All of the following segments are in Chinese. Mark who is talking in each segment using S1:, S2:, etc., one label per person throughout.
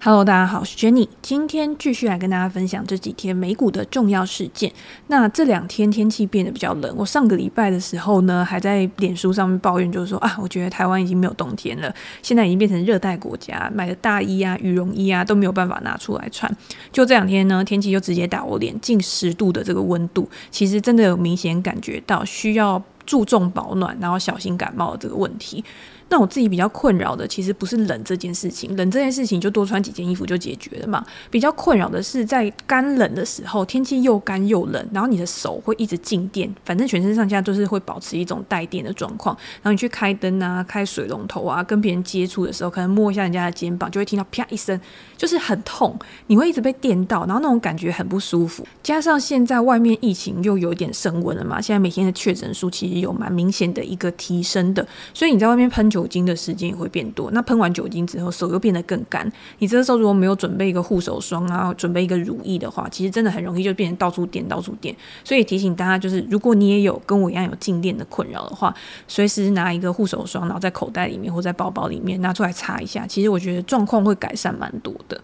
S1: Hello，大家好，我是 Jenny。今天继续来跟大家分享这几天美股的重要事件。那这两天天气变得比较冷，我上个礼拜的时候呢，还在脸书上面抱怨，就是说啊，我觉得台湾已经没有冬天了，现在已经变成热带国家，买的大衣啊、羽绒衣啊都没有办法拿出来穿。就这两天呢，天气就直接打我脸，近十度的这个温度，其实真的有明显感觉到需要注重保暖，然后小心感冒的这个问题。那我自己比较困扰的，其实不是冷这件事情，冷这件事情就多穿几件衣服就解决了嘛。比较困扰的是在干冷的时候，天气又干又冷，然后你的手会一直静电，反正全身上下都是会保持一种带电的状况。然后你去开灯啊、开水龙头啊，跟别人接触的时候，可能摸一下人家的肩膀，就会听到啪一声，就是很痛，你会一直被电到，然后那种感觉很不舒服。加上现在外面疫情又有点升温了嘛，现在每天的确诊数其实有蛮明显的一个提升的，所以你在外面喷酒。酒精的时间也会变多，那喷完酒精之后，手又变得更干。你这个时候如果没有准备一个护手霜啊，准备一个乳液的话，其实真的很容易就变成到处点，到处点。所以提醒大家，就是如果你也有跟我一样有静电的困扰的话，随时拿一个护手霜，然后在口袋里面或在包包里面拿出来擦一下，其实我觉得状况会改善蛮多的。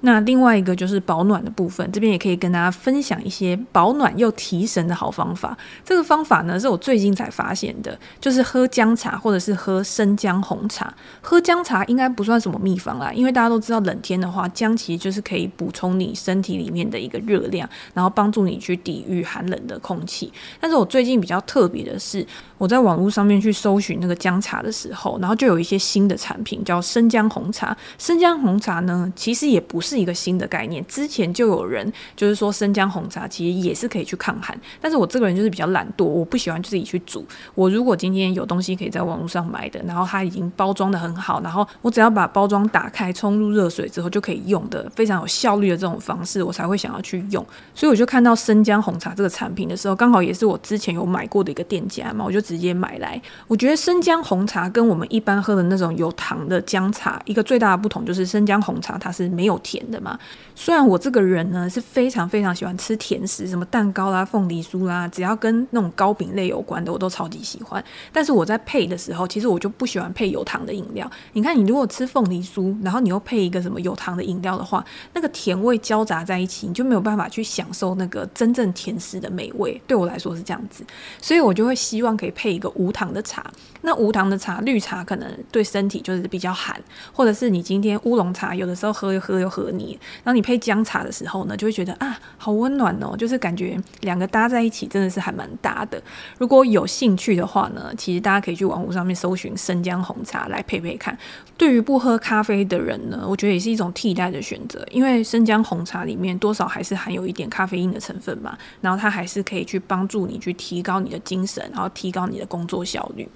S1: 那另外一个就是保暖的部分，这边也可以跟大家分享一些保暖又提神的好方法。这个方法呢，是我最近才发现的，就是喝姜茶或者是喝生姜红茶。喝姜茶应该不算什么秘方啦，因为大家都知道冷天的话，姜其实就是可以补充你身体里面的一个热量，然后帮助你去抵御寒冷的空气。但是我最近比较特别的是，我在网络上面去搜寻那个姜茶的时候，然后就有一些新的产品叫生姜红茶。生姜红茶呢，其实也不是。是一个新的概念，之前就有人就是说生姜红茶其实也是可以去抗寒，但是我这个人就是比较懒惰，我不喜欢自己去煮。我如果今天有东西可以在网络上买的，然后它已经包装得很好，然后我只要把包装打开，冲入热水之后就可以用的非常有效率的这种方式，我才会想要去用。所以我就看到生姜红茶这个产品的时候，刚好也是我之前有买过的一个店家嘛，我就直接买来。我觉得生姜红茶跟我们一般喝的那种有糖的姜茶，一个最大的不同就是生姜红茶它是没有甜。甜的嘛，虽然我这个人呢是非常非常喜欢吃甜食，什么蛋糕啦、凤梨酥啦，只要跟那种糕饼类有关的，我都超级喜欢。但是我在配的时候，其实我就不喜欢配有糖的饮料。你看，你如果吃凤梨酥，然后你又配一个什么有糖的饮料的话，那个甜味交杂在一起，你就没有办法去享受那个真正甜食的美味。对我来说是这样子，所以我就会希望可以配一个无糖的茶。那无糖的茶，绿茶可能对身体就是比较寒，或者是你今天乌龙茶，有的时候喝又喝又喝。你，然后你配姜茶的时候呢，就会觉得啊，好温暖哦，就是感觉两个搭在一起真的是还蛮搭的。如果有兴趣的话呢，其实大家可以去网络上面搜寻生姜红茶来配配看。对于不喝咖啡的人呢，我觉得也是一种替代的选择，因为生姜红茶里面多少还是含有一点咖啡因的成分嘛，然后它还是可以去帮助你去提高你的精神，然后提高你的工作效率。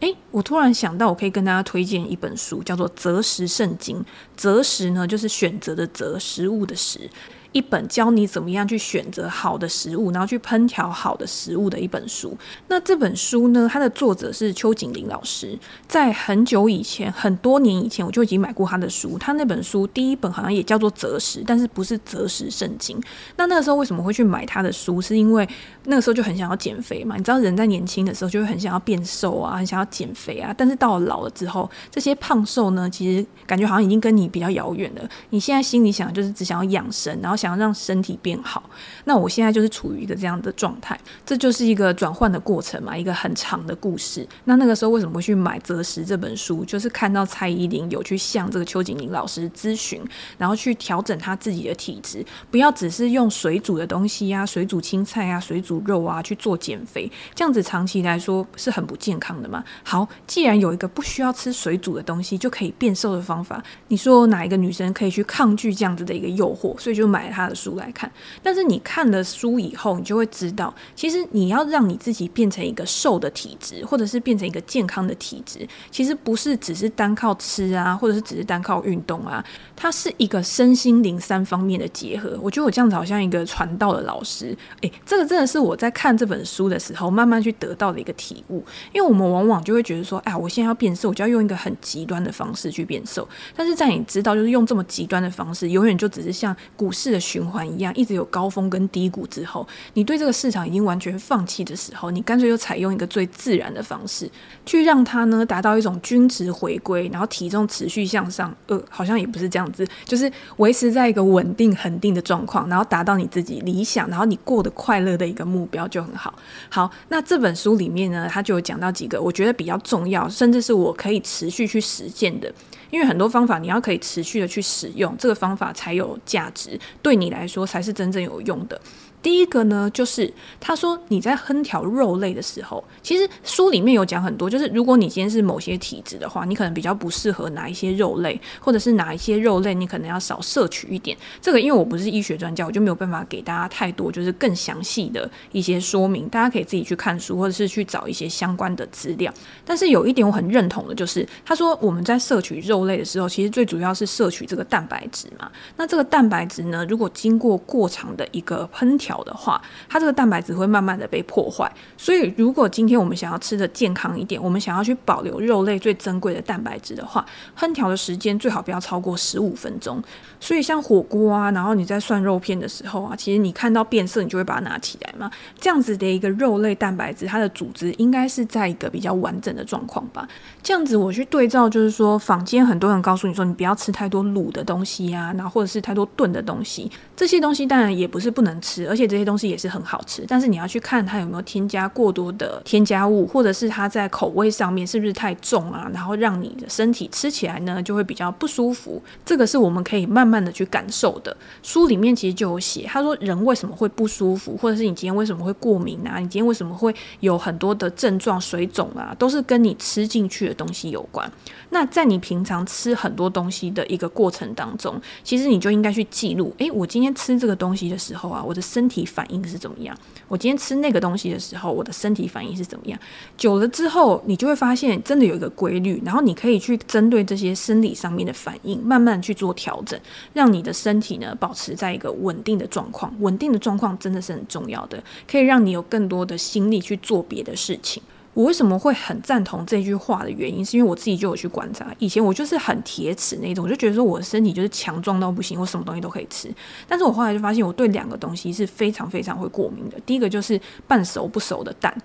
S1: 诶，我突然想到，我可以跟大家推荐一本书，叫做《择食圣经》。择食呢，就是选择的择，食物的食。一本教你怎么样去选择好的食物，然后去烹调好的食物的一本书。那这本书呢，它的作者是邱景林老师。在很久以前，很多年以前，我就已经买过他的书。他那本书第一本好像也叫做《择食》，但是不是《择食圣经》。那那个时候为什么会去买他的书？是因为那个时候就很想要减肥嘛。你知道，人在年轻的时候就会很想要变瘦啊，很想要减肥啊。但是到了老了之后，这些胖瘦呢，其实感觉好像已经跟你比较遥远了。你现在心里想就是只想要养生，然后想。要让身体变好，那我现在就是处于一个这样的状态，这就是一个转换的过程嘛，一个很长的故事。那那个时候为什么会去买《择食》这本书？就是看到蔡依林有去向这个邱景林老师咨询，然后去调整他自己的体质，不要只是用水煮的东西呀、啊、水煮青菜啊、水煮肉啊去做减肥，这样子长期来说是很不健康的嘛。好，既然有一个不需要吃水煮的东西就可以变瘦的方法，你说哪一个女生可以去抗拒这样子的一个诱惑？所以就买了。他的书来看，但是你看了书以后，你就会知道，其实你要让你自己变成一个瘦的体质，或者是变成一个健康的体质，其实不是只是单靠吃啊，或者是只是单靠运动啊，它是一个身心灵三方面的结合。我觉得我这样子好像一个传道的老师，诶，这个真的是我在看这本书的时候慢慢去得到的一个体悟。因为我们往往就会觉得说，哎，我现在要变瘦，我就要用一个很极端的方式去变瘦。但是在你知道，就是用这么极端的方式，永远就只是像股市的循环一样，一直有高峰跟低谷之后，你对这个市场已经完全放弃的时候，你干脆就采用一个最自然的方式，去让它呢达到一种均值回归，然后体重持续向上。呃，好像也不是这样子，就是维持在一个稳定恒定的状况，然后达到你自己理想，然后你过得快乐的一个目标就很好。好，那这本书里面呢，它就有讲到几个我觉得比较重要，甚至是我可以持续去实践的。因为很多方法你要可以持续的去使用，这个方法才有价值，对你来说才是真正有用的。第一个呢，就是他说你在烹调肉类的时候，其实书里面有讲很多，就是如果你今天是某些体质的话，你可能比较不适合哪一些肉类，或者是哪一些肉类你可能要少摄取一点。这个因为我不是医学专家，我就没有办法给大家太多就是更详细的一些说明，大家可以自己去看书，或者是去找一些相关的资料。但是有一点我很认同的就是，他说我们在摄取肉类的时候，其实最主要是摄取这个蛋白质嘛。那这个蛋白质呢，如果经过过长的一个烹调，的话，它这个蛋白质会慢慢的被破坏。所以，如果今天我们想要吃的健康一点，我们想要去保留肉类最珍贵的蛋白质的话，烹调的时间最好不要超过十五分钟。所以，像火锅啊，然后你在涮肉片的时候啊，其实你看到变色，你就会把它拿起来嘛。这样子的一个肉类蛋白质，它的组织应该是在一个比较完整的状况吧。这样子我去对照，就是说坊间很多人告诉你说，你不要吃太多卤的东西啊，然后或者是太多炖的东西，这些东西当然也不是不能吃，而而且这些东西也是很好吃，但是你要去看它有没有添加过多的添加物，或者是它在口味上面是不是太重啊，然后让你的身体吃起来呢就会比较不舒服。这个是我们可以慢慢的去感受的。书里面其实就有写，他说人为什么会不舒服，或者是你今天为什么会过敏啊，你今天为什么会有很多的症状、水肿啊，都是跟你吃进去的东西有关。那在你平常吃很多东西的一个过程当中，其实你就应该去记录，诶，我今天吃这个东西的时候啊，我的身体反应是怎么样？我今天吃那个东西的时候，我的身体反应是怎么样？久了之后，你就会发现真的有一个规律，然后你可以去针对这些生理上面的反应，慢慢去做调整，让你的身体呢保持在一个稳定的状况。稳定的状况真的是很重要的，可以让你有更多的心力去做别的事情。我为什么会很赞同这句话的原因，是因为我自己就有去观察。以前我就是很铁齿那种，我就觉得说我的身体就是强壮到不行，我什么东西都可以吃。但是我后来就发现，我对两个东西是非常非常会过敏的。第一个就是半熟不熟的蛋。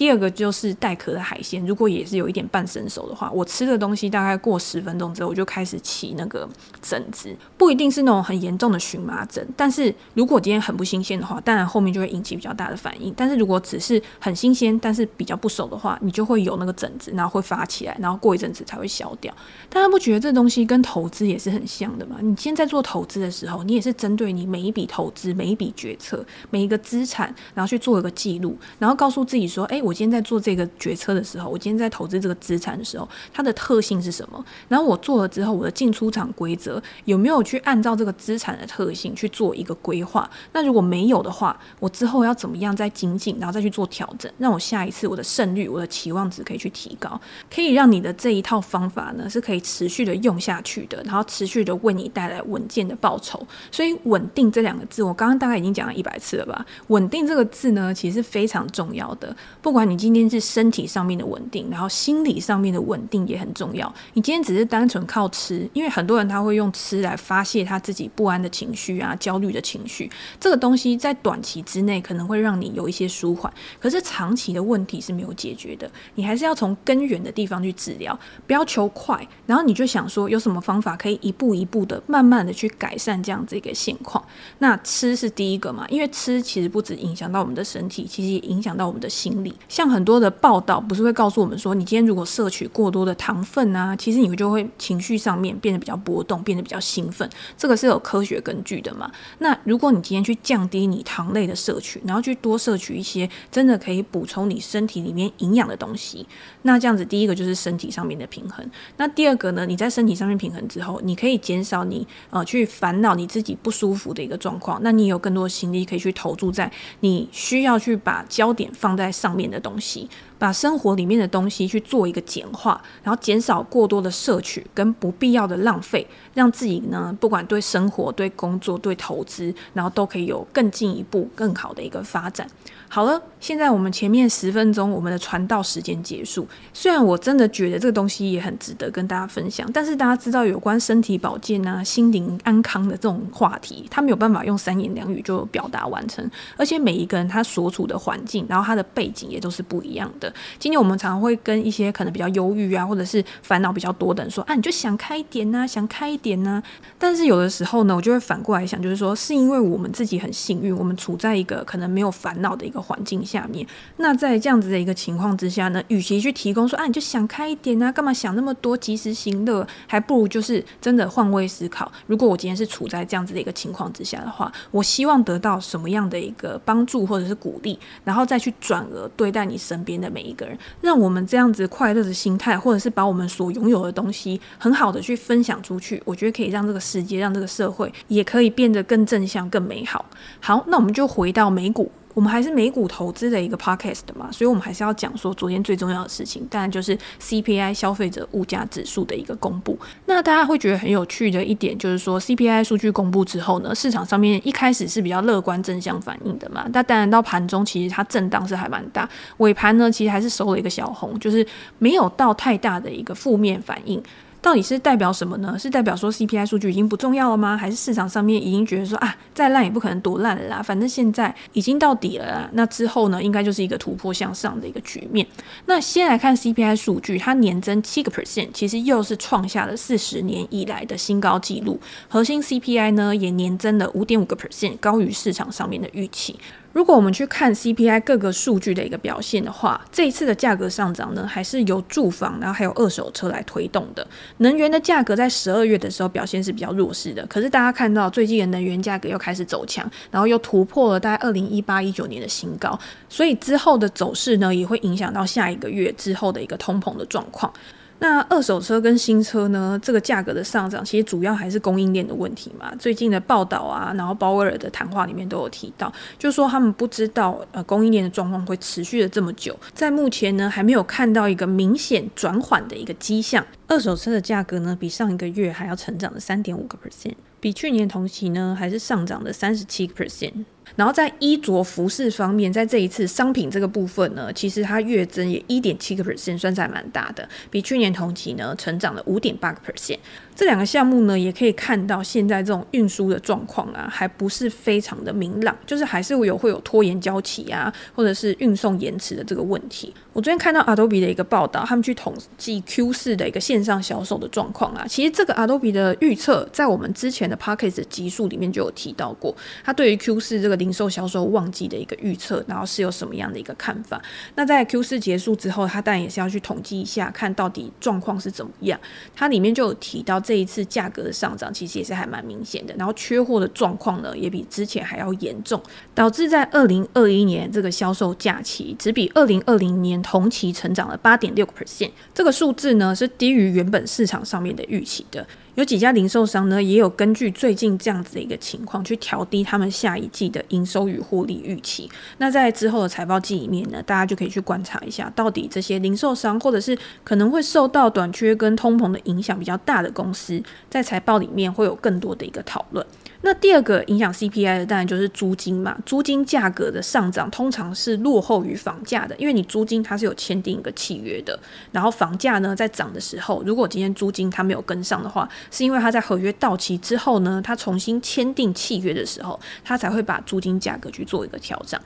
S1: 第二个就是带壳的海鲜，如果也是有一点半生熟的话，我吃的东西大概过十分钟之后，我就开始起那个疹子，不一定是那种很严重的荨麻疹，但是如果今天很不新鲜的话，当然后面就会引起比较大的反应。但是如果只是很新鲜，但是比较不熟的话，你就会有那个疹子，然后会发起来，然后过一阵子才会消掉。大家不觉得这东西跟投资也是很像的吗？你今天在做投资的时候，你也是针对你每一笔投资、每一笔决策、每一个资产，然后去做一个记录，然后告诉自己说，哎，我我今天在做这个决策的时候，我今天在投资这个资产的时候，它的特性是什么？然后我做了之后，我的进出场规则有没有去按照这个资产的特性去做一个规划？那如果没有的话，我之后要怎么样再精进，然后再去做调整，让我下一次我的胜率、我的期望值可以去提高，可以让你的这一套方法呢是可以持续的用下去的，然后持续的为你带来稳健的报酬。所以“稳定”这两个字，我刚刚大概已经讲了一百次了吧？“稳定”这个字呢，其实是非常重要的，不管你今天。是身体上面的稳定，然后心理上面的稳定也很重要。你今天只是单纯靠吃，因为很多人他会用吃来发泄他自己不安的情绪啊、焦虑的情绪。这个东西在短期之内可能会让你有一些舒缓，可是长期的问题是没有解决的。你还是要从根源的地方去治疗，不要求快。然后你就想说，有什么方法可以一步一步的、慢慢的去改善这样子一个现况？那吃是第一个嘛，因为吃其实不止影响到我们的身体，其实也影响到我们的心理。像很多。的报道不是会告诉我们说，你今天如果摄取过多的糖分啊，其实你就会情绪上面变得比较波动，变得比较兴奋，这个是有科学根据的嘛？那如果你今天去降低你糖类的摄取，然后去多摄取一些真的可以补充你身体里面营养的东西，那这样子第一个就是身体上面的平衡。那第二个呢？你在身体上面平衡之后，你可以减少你呃去烦恼你自己不舒服的一个状况，那你有更多的心力可以去投注在你需要去把焦点放在上面的东西。把生活里面的东西去做一个简化，然后减少过多的摄取跟不必要的浪费，让自己呢，不管对生活、对工作、对投资，然后都可以有更进一步、更好的一个发展。好了，现在我们前面十分钟我们的传道时间结束。虽然我真的觉得这个东西也很值得跟大家分享，但是大家知道有关身体保健啊、心灵安康的这种话题，他没有办法用三言两语就表达完成。而且每一个人他所处的环境，然后他的背景也都是不一样的。今天我们常常会跟一些可能比较忧郁啊，或者是烦恼比较多的人说啊，你就想开一点呐，想开一点呐。但是有的时候呢，我就会反过来想，就是说是因为我们自己很幸运，我们处在一个可能没有烦恼的一个环境下面，那在这样子的一个情况之下呢，与其去提供说啊，你就想开一点啊，干嘛想那么多，及时行乐，还不如就是真的换位思考。如果我今天是处在这样子的一个情况之下的话，我希望得到什么样的一个帮助或者是鼓励，然后再去转而对待你身边的每一个人，让我们这样子快乐的心态，或者是把我们所拥有的东西很好的去分享出去，我觉得可以让这个世界，让这个社会也可以变得更正向、更美好。好，那我们就回到美股。我们还是美股投资的一个 podcast 嘛，所以我们还是要讲说昨天最重要的事情，当然就是 CPI 消费者物价指数的一个公布。那大家会觉得很有趣的一点就是说，CPI 数据公布之后呢，市场上面一开始是比较乐观正向反应的嘛，那当然到盘中其实它震荡是还蛮大，尾盘呢其实还是收了一个小红，就是没有到太大的一个负面反应。到底是代表什么呢？是代表说 CPI 数据已经不重要了吗？还是市场上面已经觉得说啊，再烂也不可能多烂了啦，反正现在已经到底了啦。那之后呢，应该就是一个突破向上的一个局面。那先来看 CPI 数据，它年增七个 percent，其实又是创下了四十年以来的新高纪录。核心 CPI 呢，也年增了五点五个 percent，高于市场上面的预期。如果我们去看 CPI 各个数据的一个表现的话，这一次的价格上涨呢，还是由住房，然后还有二手车来推动的。能源的价格在十二月的时候表现是比较弱势的，可是大家看到最近的能源价格又开始走强，然后又突破了大概二零一八一九年的新高，所以之后的走势呢，也会影响到下一个月之后的一个通膨的状况。那二手车跟新车呢？这个价格的上涨，其实主要还是供应链的问题嘛。最近的报道啊，然后鲍威尔的谈话里面都有提到，就是说他们不知道呃供应链的状况会持续的这么久，在目前呢还没有看到一个明显转缓的一个迹象。二手车的价格呢，比上一个月还要成长了三点五个 percent，比去年同期呢还是上涨了三十七个 percent。然后在衣着服饰方面，在这一次商品这个部分呢，其实它月增也一点七个 percent，算是还蛮大的，比去年同期呢成长了五点八个 percent。这两个项目呢，也可以看到现在这种运输的状况啊，还不是非常的明朗，就是还是会有会有拖延交期啊，或者是运送延迟的这个问题。我昨天看到 Adobe 的一个报道，他们去统计 Q 四的一个线上销售的状况啊，其实这个 Adobe 的预测在我们之前的 Podcast 的集数里面就有提到过，它对于 Q 四这个零售销售旺季的一个预测，然后是有什么样的一个看法？那在 Q 四结束之后，他当然也是要去统计一下，看到底状况是怎么样。它里面就有提到。这一次价格的上涨其实也是还蛮明显的，然后缺货的状况呢也比之前还要严重，导致在二零二一年这个销售假期只比二零二零年同期成长了八点六个 percent，这个数字呢是低于原本市场上面的预期的。有几家零售商呢，也有根据最近这样子的一个情况，去调低他们下一季的营收与获利预期。那在之后的财报季里面呢，大家就可以去观察一下，到底这些零售商或者是可能会受到短缺跟通膨的影响比较大的公司，在财报里面会有更多的一个讨论。那第二个影响 CPI 的当然就是租金嘛，租金价格的上涨通常是落后于房价的，因为你租金它是有签订一个契约的，然后房价呢在涨的时候，如果今天租金它没有跟上的话，是因为它在合约到期之后呢，它重新签订契约的时候，它才会把租金价格去做一个调整。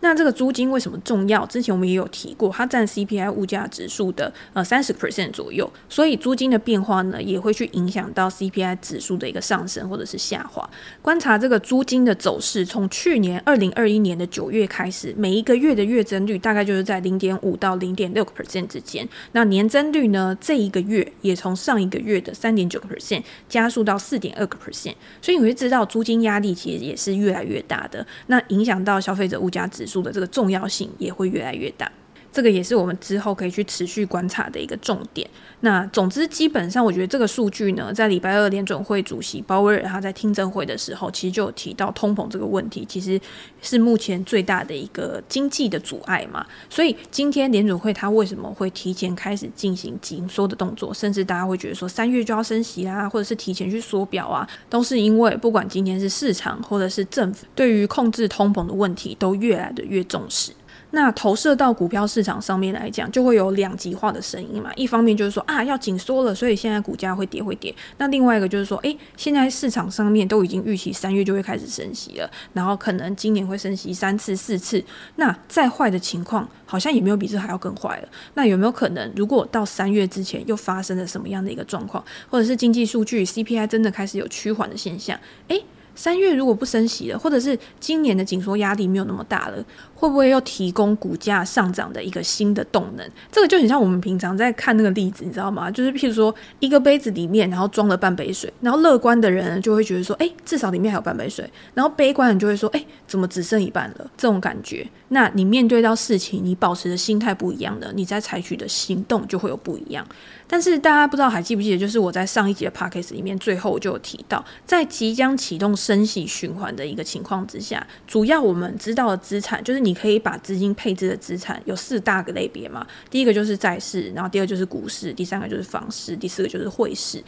S1: 那这个租金为什么重要？之前我们也有提过，它占 CPI 物价指数的呃三十 percent 左右，所以租金的变化呢，也会去影响到 CPI 指数的一个上升或者是下滑。观察这个租金的走势，从去年二零二一年的九月开始，每一个月的月增率大概就是在零点五到零点六个 percent 之间。那年增率呢，这一个月也从上一个月的三点九个 percent 加速到四点二个 percent。所以你会知道，租金压力其实也是越来越大的。那影响到消费者物价指的这个重要性也会越来越大。这个也是我们之后可以去持续观察的一个重点。那总之，基本上我觉得这个数据呢，在礼拜二联准会主席鲍威尔他在听证会的时候，其实就有提到通膨这个问题，其实是目前最大的一个经济的阻碍嘛。所以今天联准会他为什么会提前开始进行紧缩的动作，甚至大家会觉得说三月就要升息啦，或者是提前去缩表啊，都是因为不管今天是市场或者是政府对于控制通膨的问题，都越来的越重视。那投射到股票市场上面来讲，就会有两极化的声音嘛。一方面就是说啊，要紧缩了，所以现在股价会跌会跌。那另外一个就是说，诶，现在市场上面都已经预期三月就会开始升息了，然后可能今年会升息三次四次。那再坏的情况，好像也没有比这还要更坏了。那有没有可能，如果到三月之前又发生了什么样的一个状况，或者是经济数据 CPI 真的开始有趋缓的现象？诶。三月如果不升息了，或者是今年的紧缩压力没有那么大了，会不会又提供股价上涨的一个新的动能？这个就很像我们平常在看那个例子，你知道吗？就是譬如说一个杯子里面，然后装了半杯水，然后乐观的人就会觉得说，诶，至少里面还有半杯水，然后悲观的人就会说，诶，怎么只剩一半了？这种感觉，那你面对到事情，你保持的心态不一样的，你在采取的行动就会有不一样。但是大家不知道还记不记得，就是我在上一集的 podcast 里面最后就有提到，在即将启动升息循环的一个情况之下，主要我们知道的资产，就是你可以把资金配置的资产有四大个类别嘛。第一个就是债市，然后第二就是股市，第三个就是房市，第四个就是汇市。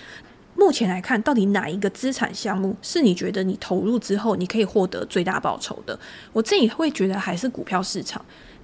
S1: 目前来看，到底哪一个资产项目是你觉得你投入之后你可以获得最大报酬的？我自己会觉得还是股票市场。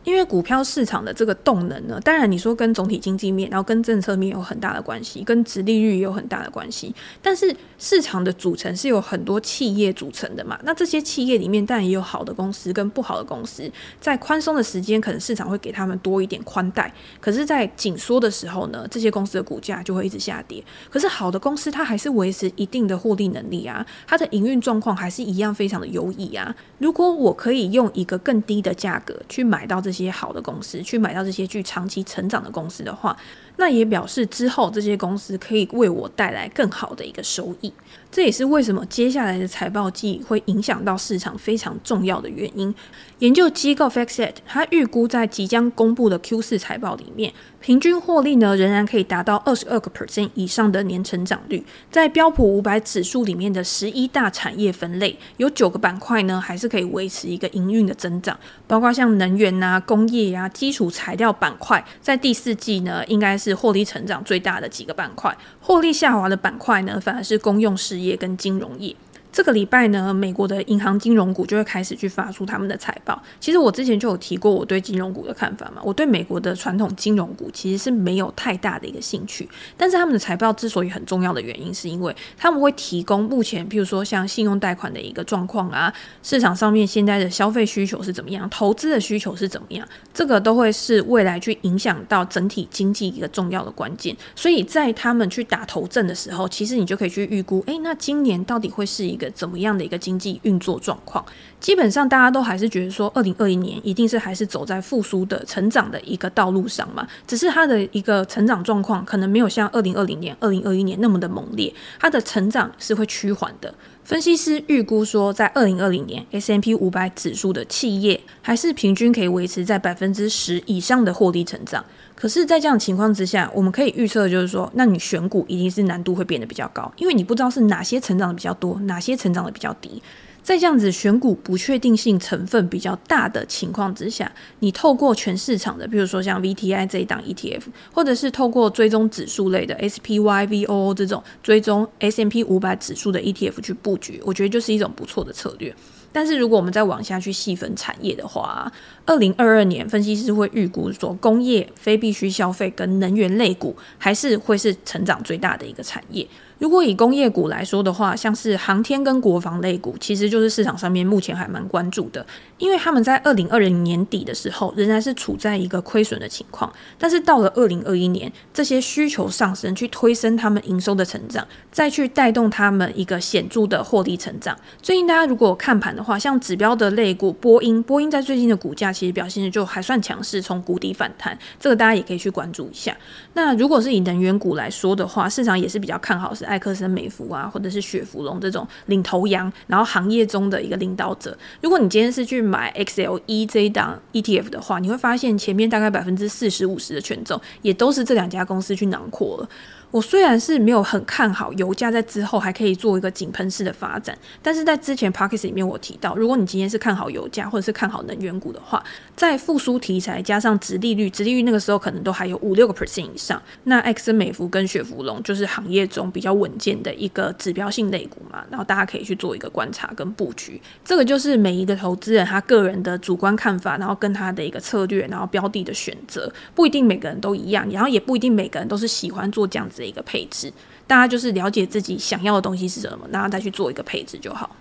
S1: 因为股票市场的这个动能呢，当然你说跟总体经济面，然后跟政策面有很大的关系，跟殖利率也有很大的关系。但是市场的组成是有很多企业组成的嘛，那这些企业里面当然也有好的公司跟不好的公司。在宽松的时间，可能市场会给他们多一点宽带；可是，在紧缩的时候呢，这些公司的股价就会一直下跌。可是好的公司它还是维持一定的获利能力啊，它的营运状况还是一样非常的优异啊。如果我可以用一个更低的价格去买到这些。些好的公司去买到这些具长期成长的公司的话，那也表示之后这些公司可以为我带来更好的一个收益。这也是为什么接下来的财报季会影响到市场非常重要的原因。研究机构 FactSet 它预估在即将公布的 Q 四财报里面，平均获利呢仍然可以达到二十二个 percent 以上的年成长率。在标普五百指数里面的十一大产业分类，有九个板块呢还是可以维持一个营运的增长，包括像能源啊、工业呀、基础材料板块，在第四季呢应该是获利成长最大的几个板块。获利下滑的板块呢，反而是公用事业跟金融业。这个礼拜呢，美国的银行金融股就会开始去发出他们的财报。其实我之前就有提过我对金融股的看法嘛，我对美国的传统金融股其实是没有太大的一个兴趣。但是他们的财报之所以很重要的原因，是因为他们会提供目前，譬如说像信用贷款的一个状况啊，市场上面现在的消费需求是怎么样，投资的需求是怎么样，这个都会是未来去影响到整体经济一个重要的关键。所以在他们去打头阵的时候，其实你就可以去预估，诶，那今年到底会是一一个。怎么样的一个经济运作状况？基本上大家都还是觉得说，二零二一年一定是还是走在复苏的成长的一个道路上嘛。只是它的一个成长状况可能没有像二零二零年、二零二一年那么的猛烈，它的成长是会趋缓的。分析师预估说，在二零二零年，S M P 五百指数的企业还是平均可以维持在百分之十以上的获利成长。可是，在这样的情况之下，我们可以预测，就是说，那你选股一定是难度会变得比较高，因为你不知道是哪些成长的比较多，哪些成长的比较低。在这样子选股不确定性成分比较大的情况之下，你透过全市场的，比如说像 VTI 这一档 ETF，或者是透过追踪指数类的 SPY、VOO 这种追踪 S&P 五百指数的 ETF 去布局，我觉得就是一种不错的策略。但是如果我们再往下去细分产业的话，二零二二年分析师会预估说，工业、非必需消费跟能源类股还是会是成长最大的一个产业。如果以工业股来说的话，像是航天跟国防类股，其实就是市场上面目前还蛮关注的，因为他们在二零二零年底的时候仍然是处在一个亏损的情况，但是到了二零二一年，这些需求上升去推升他们营收的成长，再去带动他们一个显著的获利成长。最近大家如果看盘的话，像指标的类股波音，波音在最近的股价其实表现的就还算强势，从谷底反弹，这个大家也可以去关注一下。那如果是以能源股来说的话，市场也是比较看好是。艾克森美孚啊，或者是雪佛龙这种领头羊，然后行业中的一个领导者。如果你今天是去买 XLE 这一档 ETF 的话，你会发现前面大概百分之四十五十的权重也都是这两家公司去囊括了。我虽然是没有很看好油价在之后还可以做一个井喷式的发展，但是在之前 Podcast 里面我提到，如果你今天是看好油价或者是看好能源股的话，在复苏题材加上殖利率，殖利率那个时候可能都还有五六个 percent 以上，那艾克森美孚跟雪佛龙就是行业中比较稳健的一个指标性类股嘛，然后大家可以去做一个观察跟布局，这个就是每一个投资人他个人的主观看法，然后跟他的一个策略，然后标的的选择，不一定每个人都一样，然后也不一定每个人都是喜欢做这样子。的一个配置，大家就是了解自己想要的东西是什么，然后再去做一个配置就好。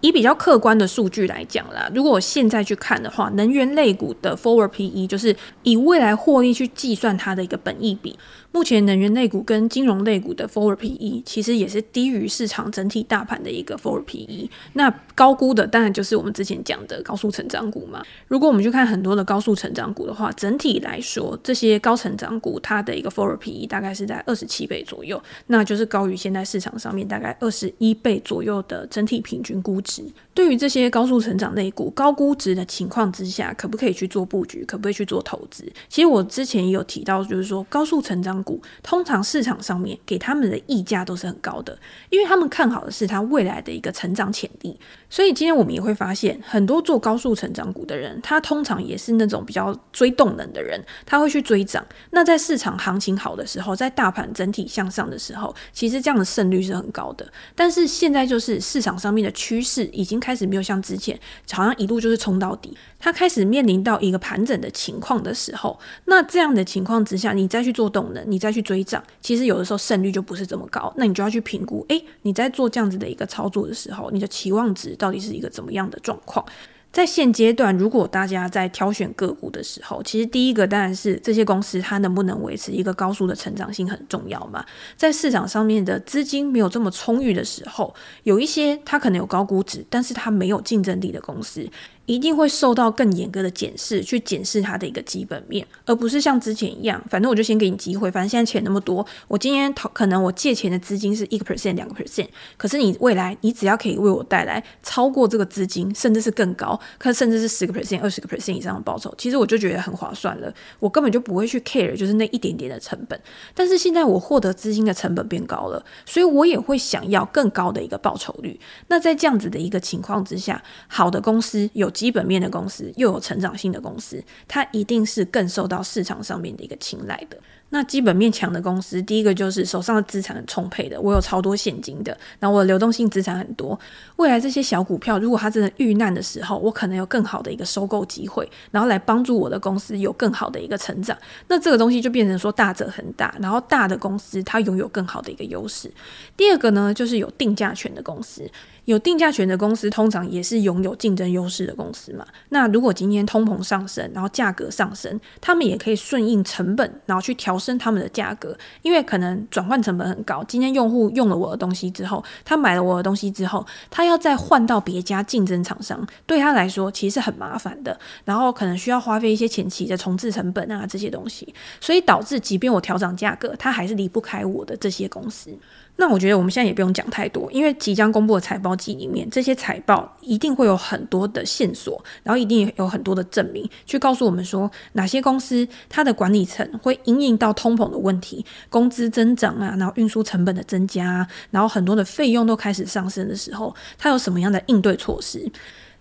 S1: 以比较客观的数据来讲啦，如果我现在去看的话，能源类股的 Forward PE 就是以未来获利去计算它的一个本益比。目前能源类股跟金融类股的 Forward PE 其实也是低于市场整体大盘的一个 Forward PE。那高估的当然就是我们之前讲的高速成长股嘛。如果我们去看很多的高速成长股的话，整体来说，这些高成长股它的一个 Forward PE 大概是在二十七倍左右，那就是高于现在市场上面大概二十一倍左右的整体平均估值。对于这些高速成长类股高估值的情况之下，可不可以去做布局？可不可以去做投资？其实我之前也有提到，就是说高速成长股通常市场上面给他们的溢价都是很高的，因为他们看好的是它未来的一个成长潜力。所以今天我们也会发现，很多做高速成长股的人，他通常也是那种比较追动能的人，他会去追涨。那在市场行情好的时候，在大盘整体向上的时候，其实这样的胜率是很高的。但是现在就是市场上面的趋势已经开始没有像之前，好像一路就是冲到底，它开始面临到一个盘整的情况的时候，那这样的情况之下，你再去做动能，你再去追。涨，其实有的时候胜率就不是这么高，那你就要去评估，诶，你在做这样子的一个操作的时候，你的期望值到底是一个怎么样的状况？在现阶段，如果大家在挑选个股的时候，其实第一个当然是这些公司它能不能维持一个高速的成长性很重要嘛。在市场上面的资金没有这么充裕的时候，有一些它可能有高估值，但是它没有竞争力的公司。一定会受到更严格的检视，去检视它的一个基本面，而不是像之前一样，反正我就先给你机会，反正现在钱那么多，我今天讨可能我借钱的资金是一个 percent、两个 percent，可是你未来你只要可以为我带来超过这个资金，甚至是更高，可甚至是十个 percent、二十个 percent 以上的报酬，其实我就觉得很划算了，我根本就不会去 care，就是那一点点的成本。但是现在我获得资金的成本变高了，所以我也会想要更高的一个报酬率。那在这样子的一个情况之下，好的公司有。基本面的公司又有成长性的公司，它一定是更受到市场上面的一个青睐的。那基本面强的公司，第一个就是手上的资产很充沛的，我有超多现金的，然后我的流动性资产很多。未来这些小股票，如果它真的遇难的时候，我可能有更好的一个收购机会，然后来帮助我的公司有更好的一个成长。那这个东西就变成说大者恒大，然后大的公司它拥有更好的一个优势。第二个呢，就是有定价权的公司。有定价权的公司，通常也是拥有竞争优势的公司嘛。那如果今天通膨上升，然后价格上升，他们也可以顺应成本，然后去调升他们的价格。因为可能转换成本很高，今天用户用了我的东西之后，他买了我的东西之后，他要再换到别家竞争厂商，对他来说其实是很麻烦的。然后可能需要花费一些前期的重置成本啊这些东西，所以导致即便我调涨价格，他还是离不开我的这些公司。那我觉得我们现在也不用讲太多，因为即将公布的财报季里面，这些财报一定会有很多的线索，然后一定有很多的证明，去告诉我们说哪些公司它的管理层会因应到通膨的问题，工资增长啊，然后运输成本的增加，然后很多的费用都开始上升的时候，它有什么样的应对措施。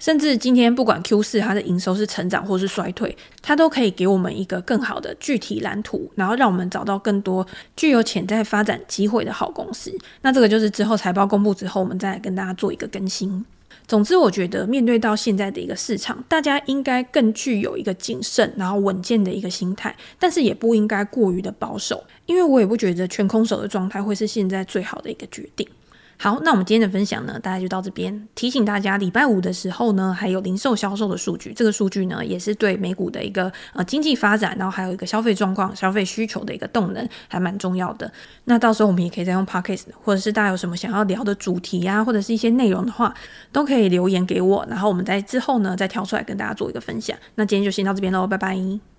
S1: 甚至今天不管 Q 四它的营收是成长或是衰退，它都可以给我们一个更好的具体蓝图，然后让我们找到更多具有潜在发展机会的好公司。那这个就是之后财报公布之后，我们再来跟大家做一个更新。总之，我觉得面对到现在的一个市场，大家应该更具有一个谨慎然后稳健的一个心态，但是也不应该过于的保守，因为我也不觉得全空手的状态会是现在最好的一个决定。好，那我们今天的分享呢，大概就到这边。提醒大家，礼拜五的时候呢，还有零售销售的数据，这个数据呢，也是对美股的一个呃经济发展，然后还有一个消费状况、消费需求的一个动能，还蛮重要的。那到时候我们也可以再用 Podcast，或者是大家有什么想要聊的主题啊，或者是一些内容的话，都可以留言给我，然后我们在之后呢，再挑出来跟大家做一个分享。那今天就先到这边喽，拜拜。